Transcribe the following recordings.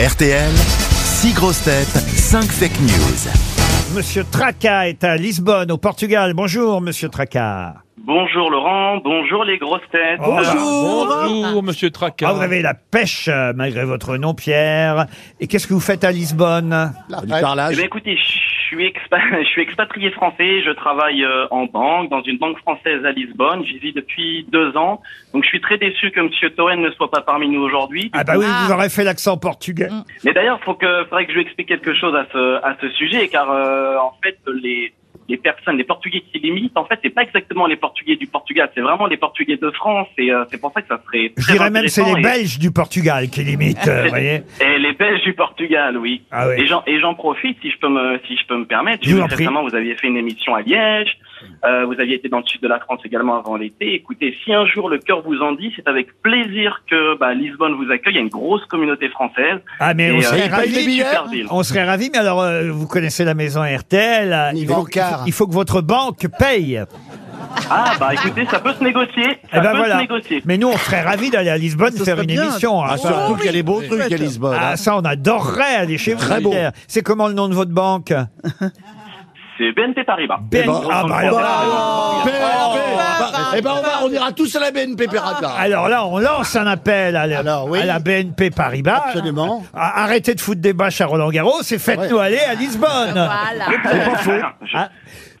RTL, 6 grosses têtes, 5 fake news. Monsieur Traca est à Lisbonne, au Portugal. Bonjour, monsieur Traca. Bonjour Laurent, bonjour les grosses têtes. Bonjour, monsieur Traca. Ah, vous avez la pêche, euh, malgré votre nom, Pierre. Et qu'est-ce que vous faites à Lisbonne? Eh bien, écoutez, suis, expa- je suis expatrié français, je travaille euh, en banque, dans une banque française à Lisbonne, j'y vis depuis deux ans, donc je suis très déçu que Monsieur Toen ne soit pas parmi nous aujourd'hui. Ah bah oui, vous aurez fait l'accent portugais. Mais d'ailleurs, faut que, faudrait que je lui explique quelque chose à ce, à ce sujet, car euh, en fait, les, les personnes, les Portugais qui l'imitent, en fait, c'est pas exactement les Portugais du Portugal, c'est vraiment les Portugais de France, et euh, c'est pour ça que ça serait. Je très dirais même c'est les et- Belges du Portugal qui l'imitent, euh, vous voyez. Et les Belges du Portugal, oui. Ah oui. Et j'en et j'en profite si je peux me si je peux me permettre. Je vous en prie. récemment vous aviez fait une émission à Liège. Euh, vous aviez été dans le sud de la France également avant l'été. Écoutez, si un jour le cœur vous en dit, c'est avec plaisir que bah, Lisbonne vous accueille. Il y a une grosse communauté française. Ah mais Et, on euh, serait ravis. une super ville. On serait ravis, mais alors euh, vous connaissez la maison RTL. Il faut, il faut que votre banque paye. Ah bah écoutez, ça peut se négocier. Ça Eh ben peut voilà. se négocier. Mais nous, on serait ravis d'aller à Lisbonne Ça faire une bien. émission. Ah, Ah, surtout qu'il y a des beaux trucs à Lisbonne. Ah, hein. ça, on adorerait aller chez vous. Très. C'est comment le nom de votre banque? C'est BNP Paribas. Ben- ah, bah, alors, Oh, bah, Eh ben, on, va, on ira tous à la BNP Paribas. alors là, on lance un appel à la, Alors, oui. à la BNP Paribas. Absolument. Ah, Arrêtez de foutre des bâches à Roland Garros et faites-nous aller à Lisbonne. Voilà. C'est pas faux. Je,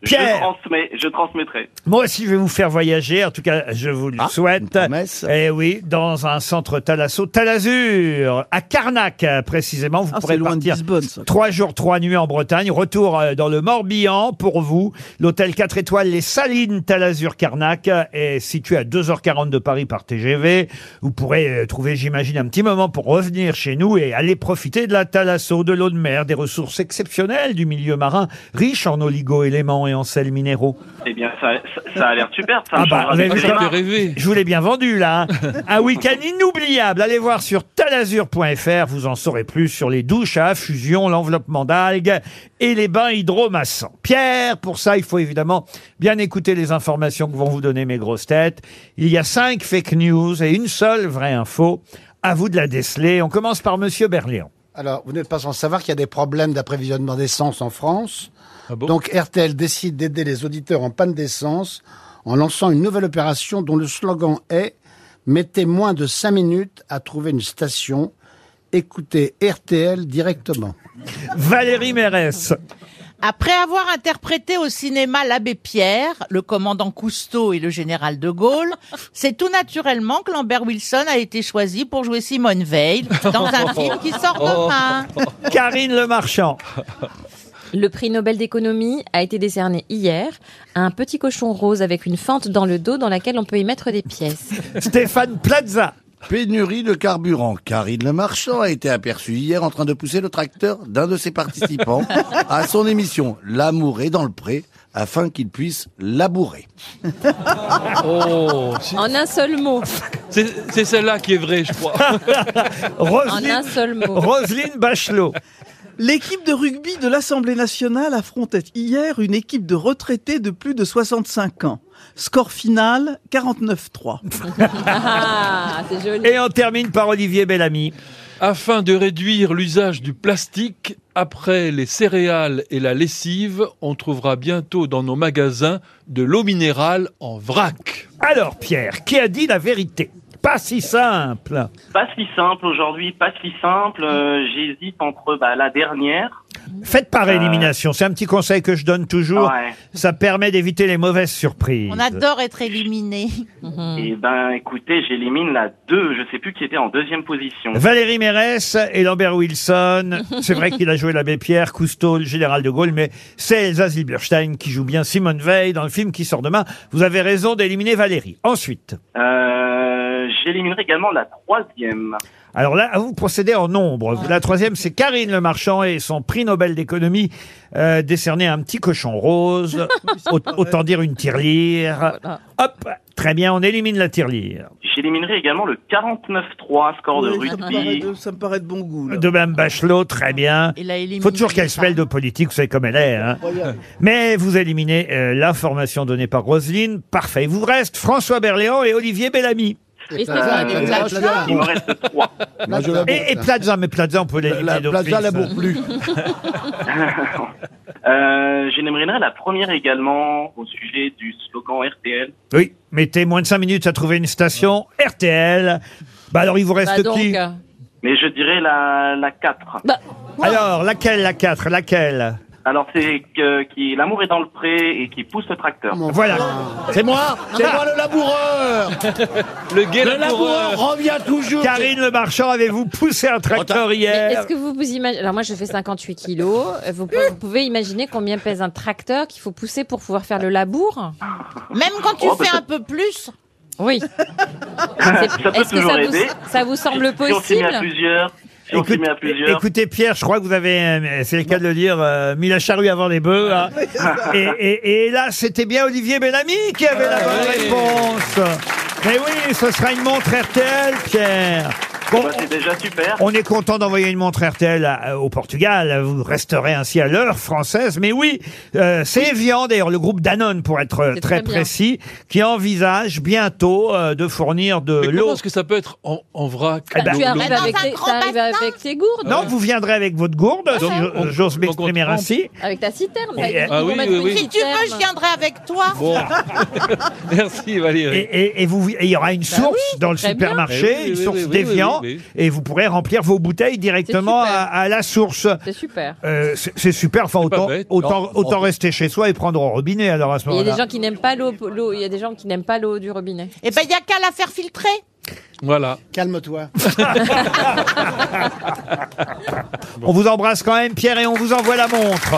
Ah, je Pierre. transmets, je transmettrai. Moi aussi, je vais vous faire voyager. En tout cas, je vous le Ah, souhaite. une promesse. Eh oui, dans un centre Thalasso, Talazur, à Carnac, euh, précisément. Vous Ah, pourrez c'est loin de partir Lisbonne, ça. trois jours, trois nuits en Bretagne. Retour euh, dans le Morbihan pour vous. L'hôtel 4 étoiles, les Salines Talazur Carnac, euh, est situé à 2h40 de Paris par TGV. Vous pourrez euh, trouver, j'imagine, un petit moment pour revenir chez nous et aller profiter de la Thalasso, de l'eau de mer, des ressources exceptionnelles du milieu marin, riche en oligo-éléments et en sels minéraux. Eh bien, ça, ça, ça a l'air super. Ça Ah me bah, changera vous avez des vu climats. ça fait rêver. Je vous l'ai bien vendu là. hein. Un week-end inoubliable. Allez voir sur talazur.fr. Vous en saurez plus sur les douches à fusion, l'enveloppement d'algues et les bains hydromassants. Pierre, pour ça, il faut évidemment bien écouter les informations que vont vous donner mes grosses têtes. Il y a cinq fake news et une seule vraie info. À vous de la déceler. On commence par Monsieur Berléand. Alors, vous n'êtes pas sans savoir qu'il y a des problèmes d'approvisionnement d'essence en France. Ah bon? Donc, RTL décide d'aider les auditeurs en panne d'essence en lançant une nouvelle opération dont le slogan est Mettez moins de 5 minutes à trouver une station. Écoutez RTL directement. Valérie Mérès. Après avoir interprété au cinéma l'abbé Pierre, le commandant Cousteau et le général de Gaulle, c'est tout naturellement que Lambert Wilson a été choisi pour jouer Simone Veil dans un film qui sort demain. Karine Le Marchand. Le prix Nobel d'économie a été décerné hier à un petit cochon rose avec une fente dans le dos dans laquelle on peut y mettre des pièces. Stéphane Plaza. Pénurie de carburant. Karine Le Marchand a été aperçue hier en train de pousser le tracteur d'un de ses participants à son émission L'amour est dans le pré afin qu'il puisse labourer. Oh, En un seul mot. C'est celle-là qui est vraie, je crois. En Roselyne, un seul mot. Roselyne Bachelot. L'équipe de rugby de l'Assemblée nationale affrontait hier une équipe de retraités de plus de 65 ans. Score final 49-3. Ah, c'est joli. Et on termine par Olivier Bellamy. Afin de réduire l'usage du plastique, après les céréales et la lessive, on trouvera bientôt dans nos magasins de l'eau minérale en vrac. Alors, Pierre, qui a dit la vérité? Pas si simple. Pas si simple aujourd'hui, pas si simple. Euh, J'hésite entre bah, la dernière. Faites par élimination. C'est un petit conseil que je donne toujours. Ouais. Ça permet d'éviter les mauvaises surprises. On adore être éliminé. Et ben, écoutez, j'élimine la 2. Je sais plus qui était en deuxième position. Valérie Mérès et Lambert Wilson. C'est vrai qu'il a joué l'abbé Pierre, Cousteau, le général de Gaulle, mais c'est Elsa Zilberstein qui joue bien Simone Veil dans le film qui sort demain. Vous avez raison d'éliminer Valérie. Ensuite, Euh, J'éliminerai également la troisième. alors là, vous procédez en nombre. La troisième, c'est Karine Le Marchand et son prix Nobel d'économie euh, décerné à un petit cochon rose. Au- Autant dire une tirelire. Hop, très bien, on élimine la tirelire. J'éliminerai également le 49-3, score de Oui, ça, me paraît rugby. de, ça me paraît de bon goût. là. De même Bachelot, très bien. Il a éliminé faut toujours qu'elle se mêle de politique, vous savez comme elle est. Hein. Incroyable. Mais vous éliminez euh, l'information donnée par Roselyne. Parfait. Il vous reste François Berléand et Olivier Bellamy. Et Euh, il me Plaza, reste- Plaza. il me reste trois. Moi, je la Et, et Plaza, mais Plaza, on peut l'éliminer La Plaza la bourre plus. Euh, J'aimerais la première également au sujet du slogan RTL. Oui, mettez moins de 5 minutes à trouver une station RTL. Bah alors, il vous reste Bah donc, qui? Euh, Mais je dirais la, la 4. bah, Alors, laquelle, la 4 Laquelle? Alors c'est que qui l'amour est dans le pré et qui pousse le tracteur. Voilà. C'est moi, c'est moi le laboureur. Le gay Le laboureur laboureur. revient toujours. Karine Le Marchand, avez-vous poussé un tracteur mais hier Est-ce que vous vous imaginez Alors moi, je fais 58 kilos. Vous, vous pouvez imaginer combien pèse un tracteur qu'il faut pousser pour pouvoir faire le labour? Même quand tu Oh, bah, fais ça- un peu plus? Oui. Ça peut Est-ce que toujours ça vous, aider. ça vous semble Si on s'y met à possible? plusieurs, à plusieurs. écoutez, Pierre, je crois que vous avez, euh, c'est le cas de le dire, euh, mis la charrue avant les bœufs. hein. et, et- et là, c'était bien Olivier Bellamy qui avait la bonne ouais. réponse. Mais oui, ce sera une montre RTL, Pierre. Bon, Bah, c'est déjà super. on est content d'envoyer une montre RTL à- au Portugal. Vous resterez ainsi à l'heure française. Mais oui, euh, c'est Evian, d'ailleurs, le groupe Danone, pour être euh, C'est très, très bien. précis, qui envisage bientôt euh, de fournir de Mais comment l'eau. est-ce que ça peut être en, en vrac Eh ben, Tu l'eau- arrives avec, un tes, grand t'arrives bassin. avec tes gourdes Non, vous viendrez avec votre gourde, si Donc, je- on- j'ose donc on m'exprimer trempe. ainsi. Avec ta citerne. Et- bah, ils Ah vont oui, mettre oui, une oui. Si tu veux, je citerne. viendrai avec toi. Bon. Merci Valérie. Et, vous, et il y aura une source dans le très bien. supermarché, Eh oui, une oui, source oui, oui, d'Evian, oui. et vous pourrez remplir vos bouteilles directement à, super. à la source. C'est super. Euh, c'est c'est super. Enfin, pas autant, bête. autant, Non, autant on- rester chez soi et prendre au robinet alors à ce Il y a moment-là. des gens qui n'aiment pas l'eau. l'eau- Il y a des gens qui n'aiment pas l'eau du robinet. Eh ben, il y a qu'à la faire filtrer. Voilà. Calme-toi. On vous embrasse quand même, Pierre, et on vous envoie la montre.